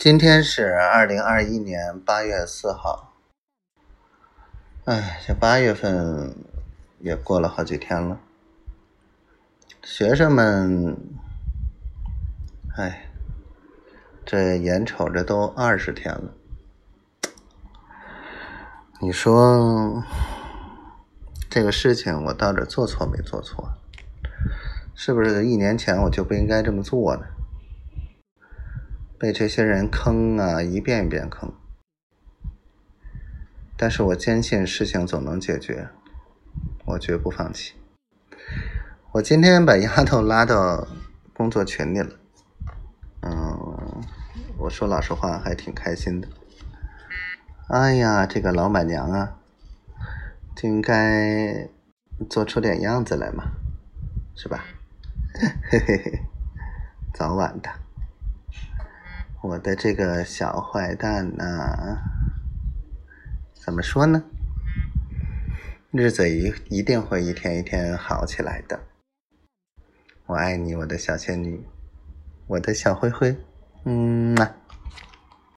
今天是二零二一年八月四号。哎，这八月份也过了好几天了。学生们，哎，这眼瞅着都二十天了。你说这个事情我到底做错没做错？是不是一年前我就不应该这么做呢？被这些人坑啊，一遍一遍坑。但是我坚信事情总能解决，我绝不放弃。我今天把丫头拉到工作群里了，嗯，我说老实话，还挺开心的。哎呀，这个老板娘啊，就应该做出点样子来嘛，是吧？嘿嘿嘿，早晚的，我的这个小坏蛋啊，怎么说呢？日子一一定会一天一天好起来的。我爱你，我的小仙女，我的小灰灰，嗯嘛。